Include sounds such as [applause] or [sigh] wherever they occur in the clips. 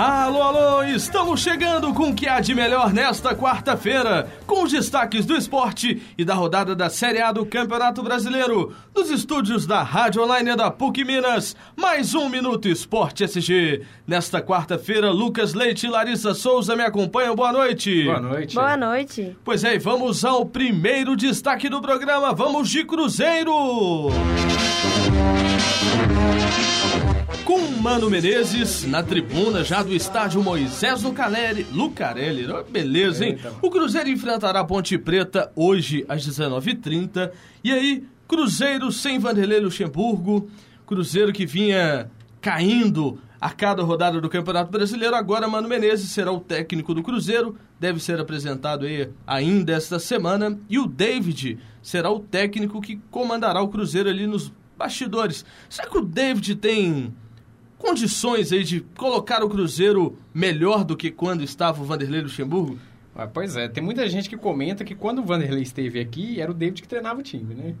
Alô, alô, estamos chegando com o que há de melhor nesta quarta-feira, com os destaques do esporte e da rodada da Série A do Campeonato Brasileiro, dos estúdios da Rádio Online da PUC Minas, mais um Minuto Esporte SG. Nesta quarta-feira, Lucas Leite e Larissa Souza me acompanham. Boa noite. Boa noite. Boa noite. Pois é, vamos ao primeiro destaque do programa. Vamos de Cruzeiro. Com Mano Menezes na tribuna já do estádio Moisés Lucarelli. Lucarelli, beleza, hein? O Cruzeiro enfrentará a Ponte Preta hoje às 19h30. E aí, Cruzeiro sem Vanderlei Luxemburgo. Cruzeiro que vinha caindo a cada rodada do Campeonato Brasileiro. Agora, Mano Menezes será o técnico do Cruzeiro, deve ser apresentado aí ainda esta semana. E o David será o técnico que comandará o Cruzeiro ali nos bastidores. Será que o David tem condições aí de colocar o Cruzeiro melhor do que quando estava o Vanderlei Luxemburgo? Ah, pois é, tem muita gente que comenta que quando o Vanderlei esteve aqui, era o David que treinava o time, né?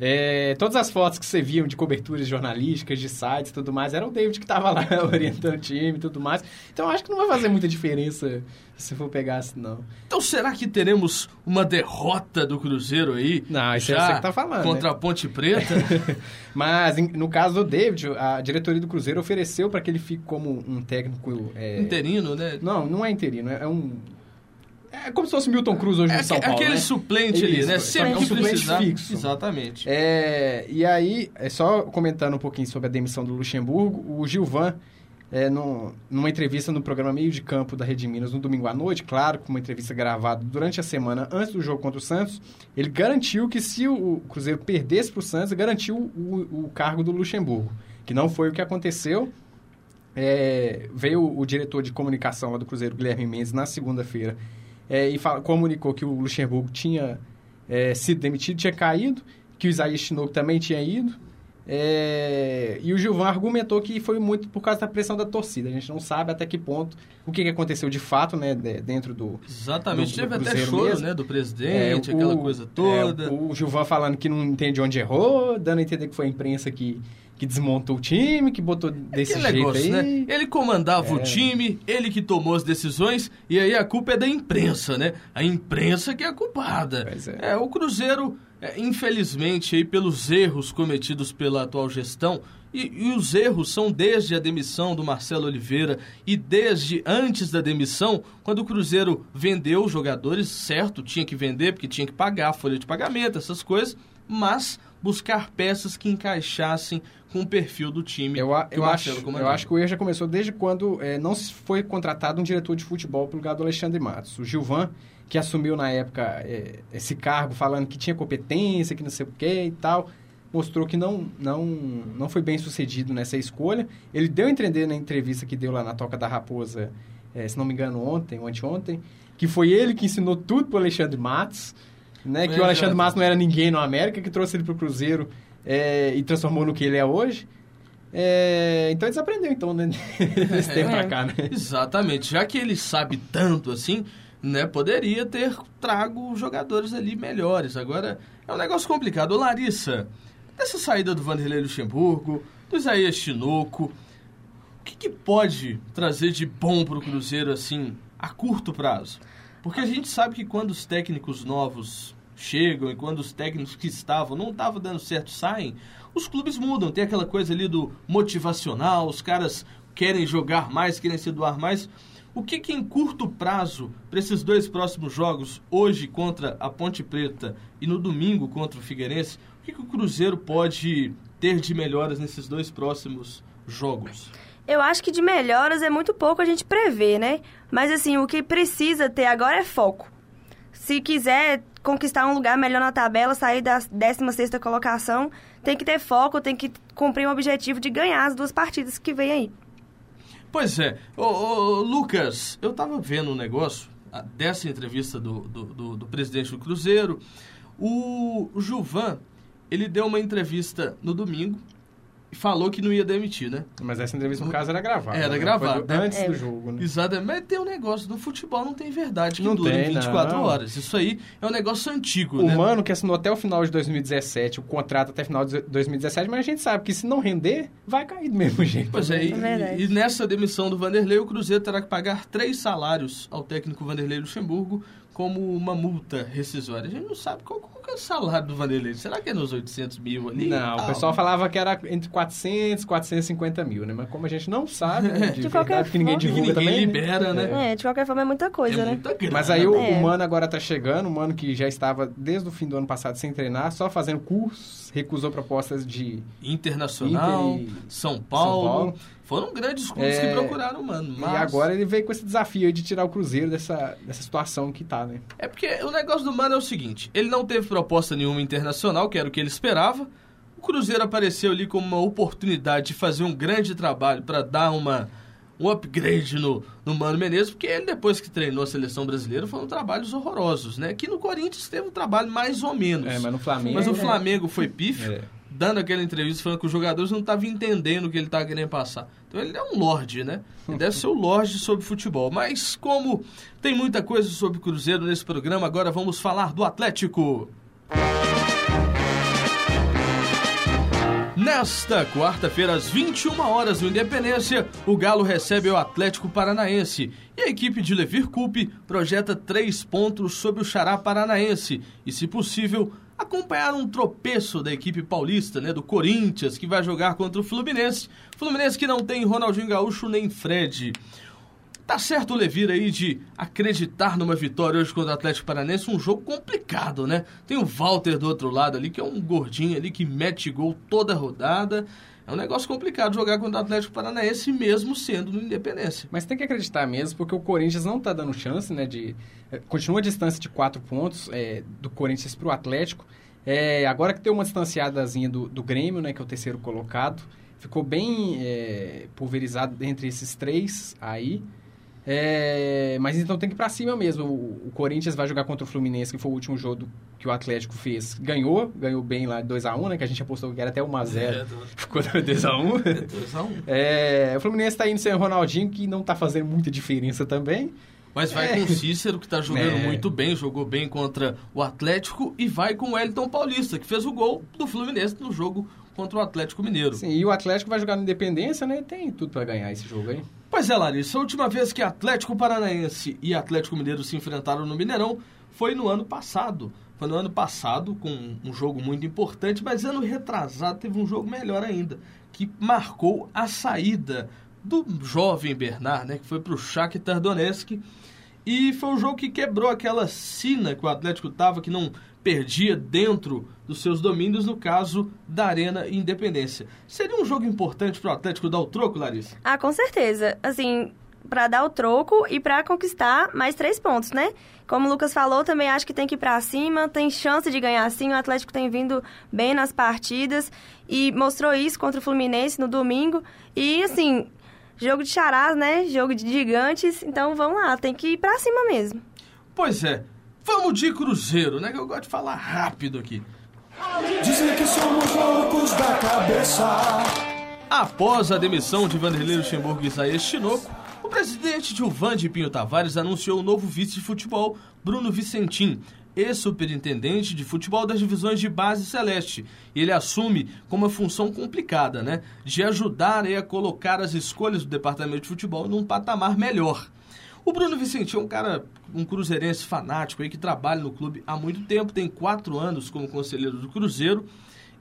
É, todas as fotos que você viam de coberturas jornalísticas, de sites e tudo mais, era o David que estava lá [laughs] orientando o time e tudo mais. Então acho que não vai fazer muita diferença se for pegar assim, não. Então será que teremos uma derrota do Cruzeiro aí? Não, isso é você que tá falando. Contra né? a Ponte Preta? [laughs] Mas no caso do David, a diretoria do Cruzeiro ofereceu para que ele fique como um técnico. É... Interino, né? Não, não é interino, é um é como se fosse Milton Cruz hoje é, no São Paulo, Aquele né? suplente ali, né? Sempre é um suplente fixo. Exatamente. É, e aí, é só comentando um pouquinho sobre a demissão do Luxemburgo, o Gilvan, é, no, numa entrevista no programa Meio de Campo da Rede Minas no domingo à noite, claro, com uma entrevista gravada durante a semana antes do jogo contra o Santos, ele garantiu que se o Cruzeiro perdesse para o Santos, garantiu o, o cargo do Luxemburgo, que não foi o que aconteceu. É, veio o, o diretor de comunicação lá do Cruzeiro, Guilherme Mendes, na segunda-feira, é, e fala, comunicou que o Luxemburgo tinha é, sido demitido, tinha caído, que o Isaías Tinoco também tinha ido. É, e o Gilvan argumentou que foi muito por causa da pressão da torcida. A gente não sabe até que ponto o que, que aconteceu de fato, né, dentro do. Exatamente, do, teve do até choro, mesmo. né, do presidente, é, o, aquela coisa toda. É, o Gilvan falando que não entende onde errou, dando a entender que foi a imprensa que que desmontou o time, que botou desse é jeito negócio, aí. Né? Ele comandava é. o time, ele que tomou as decisões, e aí a culpa é da imprensa, né? A imprensa que é a culpada. É. é. o Cruzeiro, é, infelizmente, aí pelos erros cometidos pela atual gestão, e, e, os erros são desde a demissão do Marcelo Oliveira e desde antes da demissão, quando o Cruzeiro vendeu os jogadores, certo, tinha que vender porque tinha que pagar a folha de pagamento, essas coisas, mas buscar peças que encaixassem com o perfil do time. Eu, eu, acho, eu acho que o erro já começou desde quando é, não foi contratado um diretor de futebol pelo lugar do Alexandre Matos. O Gilvan, que assumiu na época é, esse cargo, falando que tinha competência, que não sei o que e tal, mostrou que não, não, não foi bem sucedido nessa escolha. Ele deu a entender na entrevista que deu lá na Toca da Raposa, é, se não me engano, ontem ou anteontem, que foi ele que ensinou tudo para o Alexandre Matos, né? que o Alexandre Matos não era ninguém no América, que trouxe ele para o Cruzeiro é, e transformou no que ele é hoje. É, então eles aprenderam, então, né? [laughs] Desse tempo pra cá, né? Exatamente. Já que ele sabe tanto assim, né? Poderia ter trago jogadores ali melhores. Agora, é um negócio complicado. Ô, Larissa, dessa saída do Vanderlei Luxemburgo, do Isaías Chinoco, o que, que pode trazer de bom pro Cruzeiro, assim, a curto prazo? Porque a gente sabe que quando os técnicos novos chegam e quando os técnicos que estavam não estavam dando certo saem, os clubes mudam. Tem aquela coisa ali do motivacional, os caras querem jogar mais, querem se doar mais. O que, que em curto prazo, para esses dois próximos jogos, hoje contra a Ponte Preta e no domingo contra o Figueirense, o que, que o Cruzeiro pode ter de melhoras nesses dois próximos jogos? Eu acho que de melhoras é muito pouco a gente prever, né? Mas assim, o que precisa ter agora é foco. Se quiser conquistar um lugar melhor na tabela, sair da 16ª colocação, tem que ter foco, tem que cumprir um objetivo de ganhar as duas partidas que vem aí. Pois é. Ô, ô, Lucas, eu tava vendo um negócio dessa entrevista do, do, do, do presidente do Cruzeiro. O, o Juvan, ele deu uma entrevista no domingo falou que não ia demitir, né? Mas essa entrevista, no caso, era gravada. Era né? gravada, Foi? Antes É. do jogo, né? Exatamente. Mas tem um negócio, no futebol não tem verdade que Não dure tem, 24 não. horas. Isso aí é um negócio antigo, O né? Mano que assinou até o final de 2017, o contrato até o final de 2017, mas a gente sabe que se não render, vai cair do mesmo [laughs] jeito. Pois é, e, É verdade. e nessa demissão do Vanderlei, o Cruzeiro terá que pagar três salários ao técnico Vanderlei Luxemburgo como uma multa rescisória. A gente não sabe qual, qual é o salário do Vanderlei. Será que é nos 800 mil ali? Não, o Ah, pessoal falava que era entre 400 e 450 mil, né? Mas como a gente não sabe, né, [laughs] de, De qualquer verdade, que ninguém forma. divulga Ninguém também, libera, né? É, de qualquer forma é muita coisa, é né? muita grana. Mas aí o, É. o Mano agora tá chegando, o Mano que já estava desde o fim do ano passado sem treinar, só fazendo cursos, recusou propostas de... Internacional, Inter e- São, Paulo, São Paulo. Foram grandes clubes É, que procuraram, mano. Mas E agora ele veio com esse desafio de tirar o Cruzeiro dessa, dessa situação que tá, né? É porque o negócio do Mano é o seguinte: ele não teve proposta nenhuma internacional, que era o que ele esperava. O Cruzeiro apareceu ali como uma oportunidade de fazer um grande trabalho para dar uma, um upgrade no, no Mano Menezes, porque ele, depois que treinou a seleção brasileira, foram trabalhos horrorosos, né? Aqui no Corinthians teve um trabalho mais ou menos. É, mas no Flamengo... Mas o É. Flamengo foi pífio, É. dando aquela entrevista falando que os jogadores não estavam entendendo o que ele estava querendo passar. Então ele é um lorde, né? Ele deve ser o lorde sobre futebol. Mas como tem muita coisa sobre Cruzeiro nesse programa, agora vamos falar do Atlético. Nesta quarta-feira, às 21 horas no Independência, o Galo recebe o Atlético Paranaense. E a equipe de Levir Coupe projeta três pontos sobre o Xará Paranaense. E, se possível, acompanhar um tropeço da equipe paulista, né, do Corinthians, que vai jogar contra o Fluminense. Fluminense que não tem Ronaldinho Gaúcho nem Fred. Tá certo o Levir aí de acreditar numa vitória hoje contra o Atlético Paranense, um jogo complicado, né? Tem o Walter do outro lado ali, que é um gordinho ali que mete gol toda rodada. É um negócio complicado jogar contra o Atlético Paranaense, mesmo sendo no Independência. Mas tem que acreditar mesmo, porque o Corinthians não tá dando chance, né? De, eh, continua a distância de quatro pontos eh, do Corinthians pro Atlético. É, agora que tem uma distanciadazinha do, do Grêmio, né? Que é o terceiro colocado. Ficou bem eh, pulverizado entre esses três aí. É, mas então tem que ir pra cima mesmo. O, o Corinthians vai jogar contra o Fluminense, que foi o último jogo que o Atlético fez. Ganhou, ganhou bem lá 2x1, né? Que a gente apostou que era até 1x0. Ficou 2x1. 2x1. É, o Fluminense tá indo sem o Ronaldinho, que não tá fazendo muita diferença também. Mas vai É. com o Cícero, que tá jogando [laughs] É. muito bem, jogou bem contra o Atlético, e vai com o Wellington Paulista, que fez o gol do Fluminense no jogo contra o Atlético Mineiro. Sim, e o Atlético vai jogar no Independência, né? Tem tudo pra ganhar esse jogo aí. Pois é, Larissa, a última vez que Atlético Paranaense e Atlético Mineiro se enfrentaram no Mineirão foi no ano passado. Foi no ano passado, com um jogo muito importante, mas ano retrasado teve um jogo melhor ainda, que marcou a saída do jovem Bernard, né, que foi para o Shakhtar Donetsk, e foi um jogo que quebrou aquela sina que o Atlético tava, que não perdia dentro dos seus domínios, no caso da Arena Independência. Seria um jogo importante para o Atlético dar o troco, Larissa? Ah, com certeza. Assim, pra dar o troco e pra conquistar mais três pontos, né? Como o Lucas falou, também acho que tem que ir pra cima, tem chance de ganhar sim. O Atlético tem vindo bem nas partidas e mostrou isso contra o Fluminense no domingo. E, assim, jogo de charás, né? Jogo de gigantes. Então, vamos lá, tem que ir pra cima mesmo. Pois é, vamos de Cruzeiro, né? Que eu gosto de falar rápido aqui. Dizem que somos loucos da cabeça. Após a demissão de Vanderlei Luxemburgo e Isaías Chinoco, o presidente Gilvan de Pinho Tavares anunciou o novo vice de futebol, Bruno Vicentim, ex-superintendente de futebol das divisões de base celeste. Ele assume com uma função complicada, né? De ajudar aí a colocar as escolhas do departamento de futebol num patamar melhor. O Bruno Vicentim é um cara, um cruzeirense fanático aí que trabalha no clube há muito tempo, tem quatro anos como conselheiro do Cruzeiro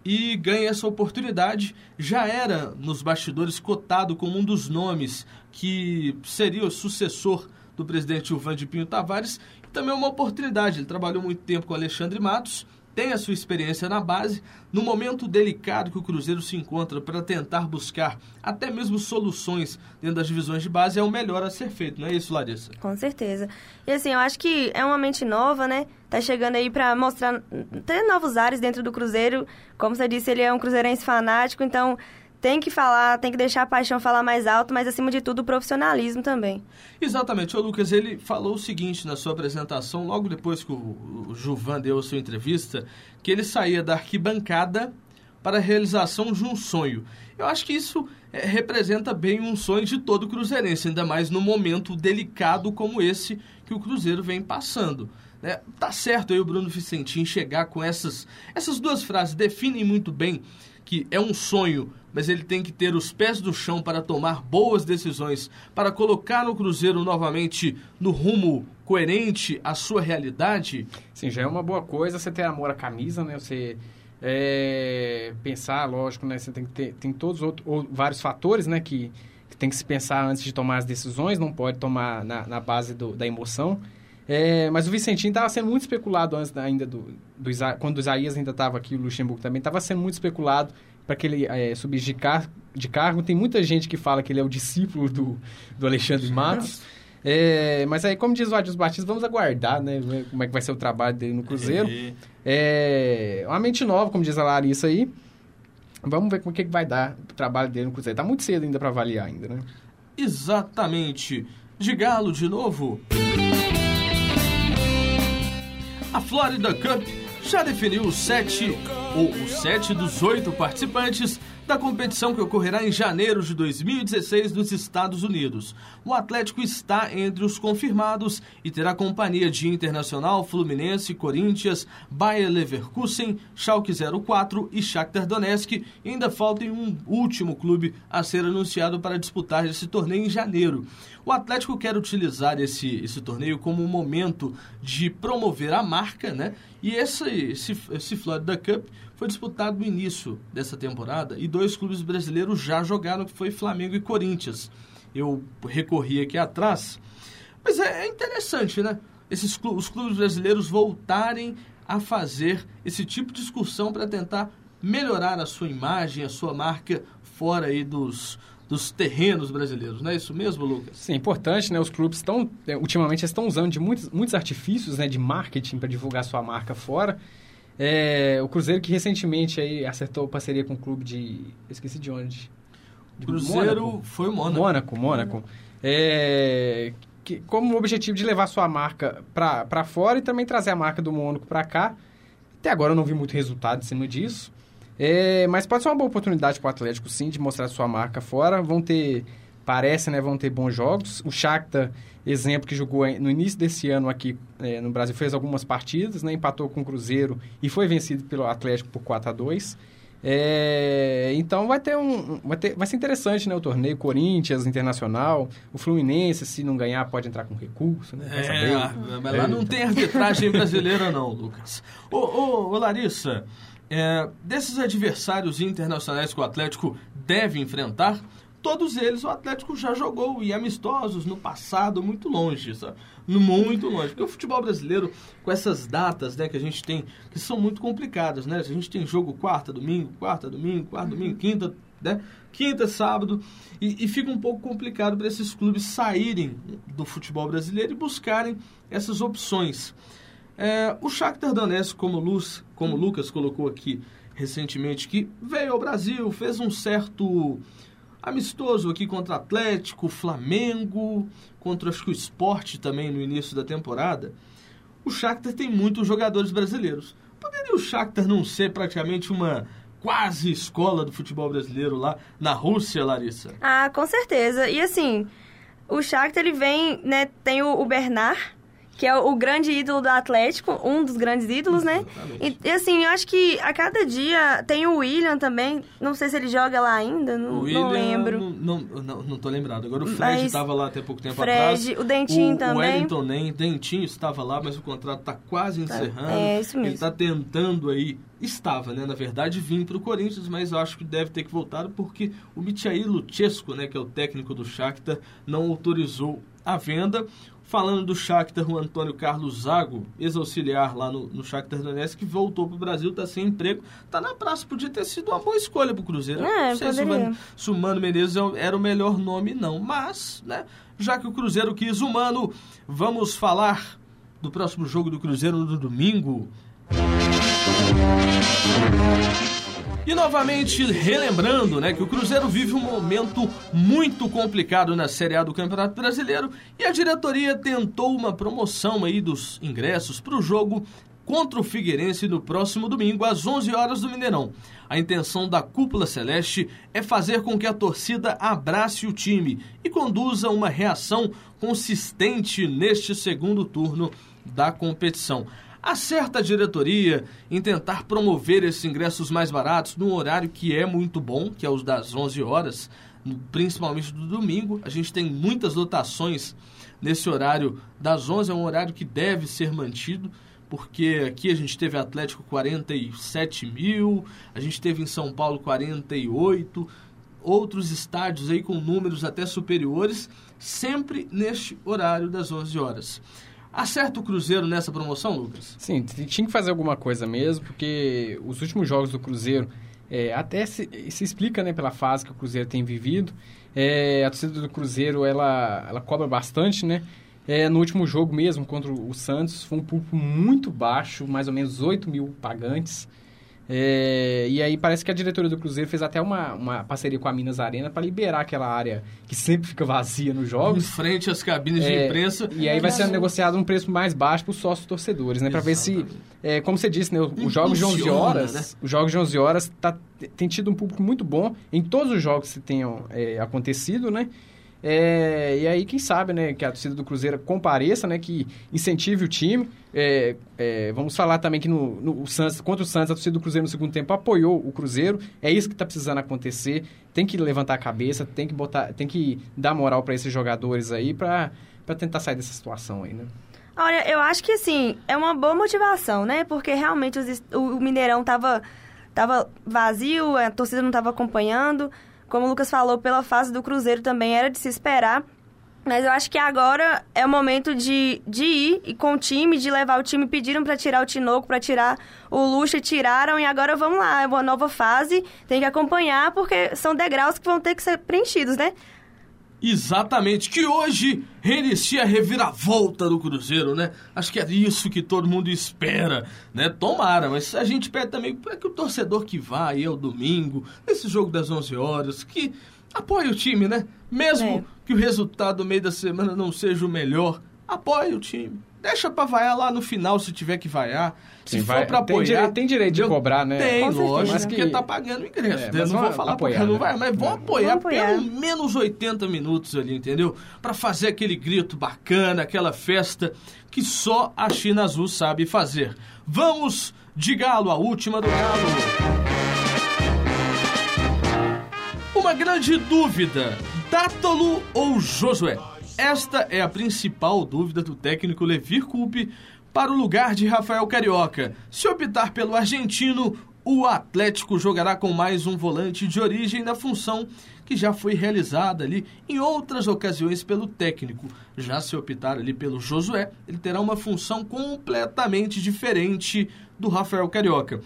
e ganha essa oportunidade. Já era nos bastidores cotado como um dos nomes que seria o sucessor do presidente Gilvan de Pinho Tavares. E também é uma oportunidade. Ele trabalhou muito tempo com Alexandre Matos, tem a sua experiência na base, no momento delicado que o Cruzeiro se encontra para tentar buscar até mesmo soluções dentro das divisões de base, é o melhor a ser feito, não é isso, Larissa? Com certeza. E assim, eu acho que é uma mente nova, né? Tá chegando aí pra mostrar, ter novos ares dentro do Cruzeiro. Como você disse, ele é um cruzeirense fanático, então tem que falar, tem que deixar a paixão falar mais alto, mas acima de tudo o profissionalismo também. Exatamente. O Lucas, ele falou o seguinte na sua apresentação, logo depois que o, o Juvan deu a sua entrevista, que ele saía da arquibancada para a realização de um sonho. Eu acho que isso é, representa bem um sonho de todo cruzeirense, ainda mais num momento delicado como esse que o Cruzeiro vem passando. Né? Tá certo aí o Bruno Vicentim chegar com essas, essas duas frases, definem muito bem que é um sonho, mas ele tem que ter os pés do chão para tomar boas decisões, para colocar o Cruzeiro novamente no rumo coerente à sua realidade. Sim, já é uma boa coisa você ter amor à camisa, né? Você é, pensar, lógico, né? Você tem que ter tem todos outros, ou, vários fatores, né? Que, que, tem que se pensar antes de tomar as decisões, não pode tomar na, na base do, da emoção. É, mas o Vicentinho estava sendo muito especulado antes ainda do, do quando o Isaías ainda estava aqui, o Luxemburgo também estava sendo muito especulado para que ele é, de, car de cargo. Tem muita gente que fala que ele é o discípulo do, do Alexandre Matos. É, mas aí, como diz o Adilson Batista, vamos aguardar, né? Como é que vai ser o trabalho dele no Cruzeiro. É, uma mente nova, como diz a Larissa aí. Vamos ver como é que vai dar o trabalho dele no Cruzeiro. Tá muito cedo ainda para avaliar ainda, né? Exatamente. De Galo de novo. A Florida Cup já definiu os sete, ou os sete dos oito participantes da competição que ocorrerá em janeiro de 2016 nos Estados Unidos. O Atlético está entre os confirmados e terá companhia de Internacional, Fluminense, Corinthians, Bayer Leverkusen, Schalke 04 e Shakhtar Donetsk. E ainda falta um último clube a ser anunciado para disputar esse torneio em janeiro. O Atlético quer utilizar esse, esse torneio como um momento de promover a marca, né? E esse, esse, esse Florida Cup foi disputado no início dessa temporada e dois clubes brasileiros já jogaram, que foi Flamengo e Corinthians. Eu recorri aqui atrás, mas é, é interessante, né? Esses clubes, os clubes brasileiros voltarem a fazer esse tipo de discussão para tentar melhorar a sua imagem, a sua marca fora aí dos, dos terrenos brasileiros, não é isso mesmo, Lucas? Sim, importante, né? Os clubes estão, é, ultimamente, estão usando de muitos, muitos artifícios né, de marketing para divulgar sua marca fora. É, o Cruzeiro que recentemente aí acertou parceria com o clube de... esqueci de onde. De Cruzeiro Mônaco. foi o Mônaco. Mônaco, Mônaco. É, que, como objetivo de levar sua marca para fora e também trazer a marca do Mônaco para cá. Até agora eu não vi muito resultado em cima disso. É, mas pode ser uma boa oportunidade para o Atlético, sim, de mostrar sua marca fora. Vão ter, parece, né, vão ter bons jogos. O Shakhtar, exemplo, que jogou no início desse ano aqui é, no Brasil, fez algumas partidas, né, empatou com o Cruzeiro e foi vencido pelo Atlético por 4 a 2 é, então vai ter um. Vai, ter, vai ser interessante, né? O torneio Corinthians, Internacional, o Fluminense, se não ganhar, pode entrar com recurso, né? É, mas lá não tem arbitragem brasileira, não, Lucas. Ô, ô, ô Larissa, é, desses adversários internacionais que o Atlético deve enfrentar, todos eles o Atlético já jogou e amistosos no passado, muito longe, sabe? Muito longe. Porque o futebol brasileiro, com essas datas né, que a gente tem, que são muito complicadas, né? A gente tem jogo quarta, domingo, quarta, domingo, quarta, domingo, quinta, né? Quinta, sábado, e, e fica um pouco complicado para esses clubes saírem do futebol brasileiro e buscarem essas opções. É, o Shakhtar Donetsk, como, Luz, como o Lucas colocou aqui recentemente, que veio ao Brasil, fez um certo amistoso aqui contra Atlético, Flamengo, contra acho que o Esporte também no início da temporada. O Shakhtar tem muitos jogadores brasileiros. Poderia o Shakhtar não ser praticamente uma quase escola do futebol brasileiro lá na Rússia, Larissa? Ah, com certeza. E assim, o Shakhtar ele vem, né, tem o, o Bernard, que é o grande ídolo do Atlético, um dos grandes ídolos, né? E, e, assim, eu acho que a cada dia tem o William também, não sei se ele joga lá ainda, não, William, não lembro. Não, não, não, tô lembrado. Agora o Fred estava lá até pouco tempo Fred, atrás. o Dentinho o, também. O Wellington nem, Dentinho estava lá, mas o contrato está quase tá. encerrando. É, isso mesmo. Ele está tentando aí, estava, né, na verdade, vir para o Corinthians, mas eu acho que deve ter que voltar porque o Michail Luchesco, né, que é o técnico do Shakhtar, não autorizou a venda. Falando do Shakhtar, o Antônio Carlos Zago, ex-auxiliar lá no, no Shakhtar Donetsk, que voltou para o Brasil, está sem emprego, está na praça, podia ter sido uma boa escolha para o Cruzeiro. É, não sei se o, se o Mano Menezes é era o melhor nome, não. Mas, né, já que o Cruzeiro quis o Mano, vamos falar do próximo jogo do Cruzeiro no domingo. E novamente relembrando, né, que o Cruzeiro vive um momento muito complicado na Série A do Campeonato Brasileiro e a diretoria tentou uma promoção aí dos ingressos para o jogo contra o Figueirense no próximo domingo, às 11 horas do Mineirão. A intenção da Cúpula Celeste é fazer com que a torcida abrace o time e conduza uma reação consistente neste segundo turno da competição. Acerta a diretoria em tentar promover esses ingressos mais baratos num horário que é muito bom, que é os das 11 horas, principalmente do domingo. A gente tem muitas lotações nesse horário das 11, é um horário que deve ser mantido porque aqui a gente teve Atlético 47 mil, a gente teve em São Paulo 48, outros estádios aí com números até superiores, sempre neste horário das 11 horas. Acerta o Cruzeiro nessa promoção, Lucas? Sim, tinha que fazer alguma coisa mesmo, porque os últimos jogos do Cruzeiro é, até se, se, explica né, pela fase que o Cruzeiro tem vivido. É, a torcida do Cruzeiro ela, ela cobra bastante, né? É, no último jogo mesmo, contra o Santos, foi um público muito baixo, mais ou menos 8 mil pagantes. É, e aí parece que a diretoria do Cruzeiro fez até uma, uma parceria com a Minas Arena para liberar aquela área que sempre fica vazia nos jogos. Em frente às cabines é, de imprensa. E aí vai ser negociado um preço mais baixo para os sócios torcedores, né? Para ver se, é, como você disse, né, os jogos de 11 horas, né? os jogos de 11 horas tá, tem tido um público muito bom em todos os jogos que tenham é, acontecido, né? É, e aí, quem sabe, né, que a torcida do Cruzeiro compareça, né, que incentive o time. É, é, vamos falar também que no, no Santos, contra o Santos, a torcida do Cruzeiro no segundo tempo apoiou o Cruzeiro. É isso que está precisando acontecer. Tem que levantar a cabeça, tem que botar, tem que dar moral para esses jogadores aí para tentar sair dessa situação aí, né? Olha, eu acho que assim, é uma boa motivação, né? Porque realmente os, o, o Mineirão tava, tava vazio, a torcida não estava acompanhando. Como o Lucas falou, pela fase do Cruzeiro também era de se esperar. Mas eu acho que agora é o momento de, de ir e com o time, de levar o time. Pediram para tirar o Tinoco, para tirar o Lucha, tiraram e agora vamos lá. É uma nova fase, tem que acompanhar porque são degraus que vão ter que ser preenchidos, né? Exatamente, que hoje reinicia a reviravolta do Cruzeiro, né? Acho que é isso que todo mundo espera, né? Tomara, mas a gente pede também para que o torcedor que vai ao domingo, nesse jogo das 11 horas, que apoie o time, né? Mesmo é. que o resultado do meio da semana não seja o melhor, apoie o time. Deixa pra vaiar lá no final se tiver que vaiar. Se Sim, for vai, pra apoiar. Tem direito, tem direito de eu, cobrar, né? Tem, lógico, mas que... porque tá pagando ingresso. É, mas não vou falar apoiar, porque né? não vai, mas vão apoiar, apoiar pelo menos 80 minutos ali, entendeu? Para fazer aquele grito bacana, aquela festa que só a China Azul sabe fazer. Vamos de galo, a última do galo. Uma grande dúvida: Dátolo ou Josué? Esta é a principal dúvida do técnico Levir Coupe para o lugar de Rafael Carioca. Se optar pelo argentino, o Atlético jogará com mais um volante de origem da função que já foi realizada ali em outras ocasiões pelo técnico. Já se optar ali pelo Josué, ele terá uma função completamente diferente do Rafael Carioca.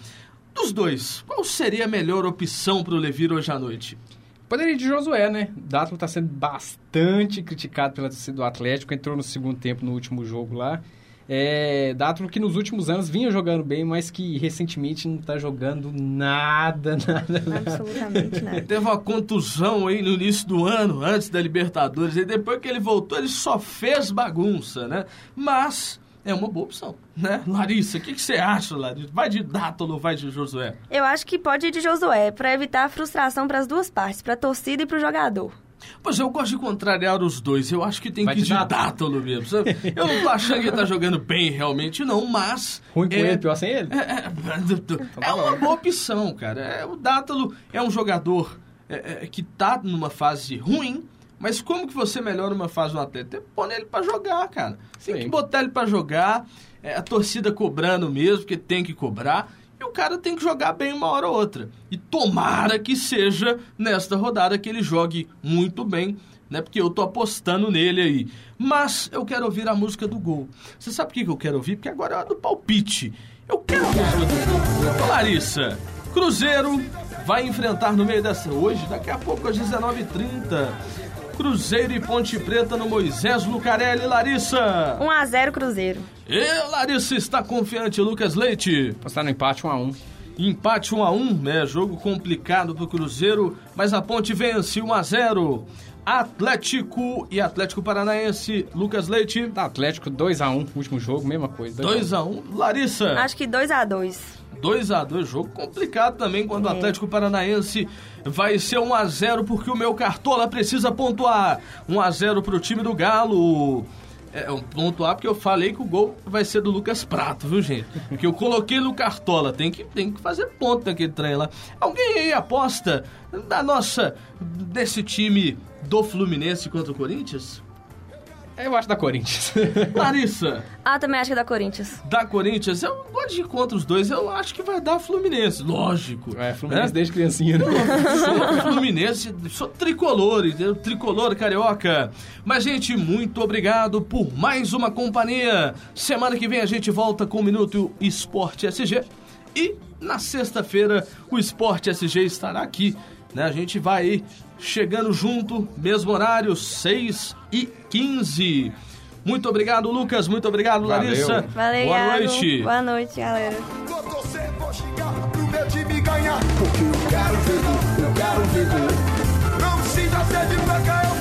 Dos dois, qual seria a melhor opção para o Levir hoje à noite? Poderia ir de Josué, né? Dátolo está sendo bastante criticado pela torcida do Atlético, entrou no segundo tempo no último jogo lá. É, Dátolo que nos últimos anos vinha jogando bem, mas que recentemente não está jogando nada, [laughs] nada, nada. Absolutamente nada. Teve uma contusão aí no início do ano, antes da Libertadores, e depois que ele voltou, ele só fez bagunça, né? Mas é uma boa opção, né? Larissa, o que, que, você acha, Larissa? Vai de Dátolo ou vai de Josué? Eu acho que pode ir de Josué, para evitar a frustração para as duas partes, para a torcida e para o jogador. Pois eu gosto de contrariar os dois. Eu acho que tem vai que ir de Dátolo mesmo. Sabe? Eu não tô achando que ele tá jogando bem realmente, não, mas. Ruim com é, ele, pior sem ele? É, é, é uma boa opção, cara. É, o Dátolo é um jogador é, é, que tá numa fase ruim, mas como que você melhora uma fase do atleta? Pôr ele para jogar, cara. Tem Sim. que botar ele para jogar, é, a torcida cobrando mesmo, porque tem que cobrar. E o cara tem que jogar bem uma hora ou outra. E tomara que seja nesta rodada que ele jogue muito bem, né? Porque eu tô apostando nele aí. Mas eu quero ouvir a música do gol. Você sabe por que eu quero ouvir? Porque agora é a do palpite. Eu quero a música do gol. Larissa, Cruzeiro vai enfrentar no meio dessa hoje, daqui a pouco às 19h30. Cruzeiro e Ponte Preta no Moisés Lucarelli. Larissa. 1x0 Cruzeiro. E Larissa está confiante, Lucas Leite. Postar no empate 1x1. Empate 1 a 1 né? Jogo complicado pro Cruzeiro, mas a Ponte vence 1 a 0 Atlético e Atlético Paranaense, Lucas Leite. Tá, Atlético 2x1, último jogo, mesma coisa. 2x1. Larissa. Acho que 2x2. 2x2, jogo complicado também quando o Atlético Paranaense vai ser 1x0 porque o meu Cartola precisa pontuar. 1x0 pro time do Galo. É, um pontuar porque eu falei que o gol vai ser do Lucas Prato, viu, gente? Porque eu coloquei no Cartola, tem que, tem que fazer ponto naquele trem lá. Alguém aí aposta da nossa, desse time do Fluminense contra o Corinthians? Eu acho da Corinthians. [laughs] Larissa, Ah, também acho que é da Corinthians. da Corinthians, eu gosto de ir contra os dois, eu acho que vai dar Fluminense, lógico. É, Fluminense né? desde criancinha, né? [laughs] Sou Fluminense, sou tricolor, entendeu? tricolor carioca. Mas, gente, muito obrigado por mais uma companhia. Semana que vem a gente volta com o Minuto Esporte SG. E na sexta-feira o Esporte SG estará aqui. Né? A gente vai aí chegando junto, mesmo horário, 6 e 15. Muito obrigado, Lucas. Muito obrigado, Valeu. Larissa. Valeu, Boa Iago. noite. Boa noite, galera. Vou torcer, vou xingar pro meu time ganhar. Porque eu quero ver, eu quero ver. Não sinta sede pra cá, eu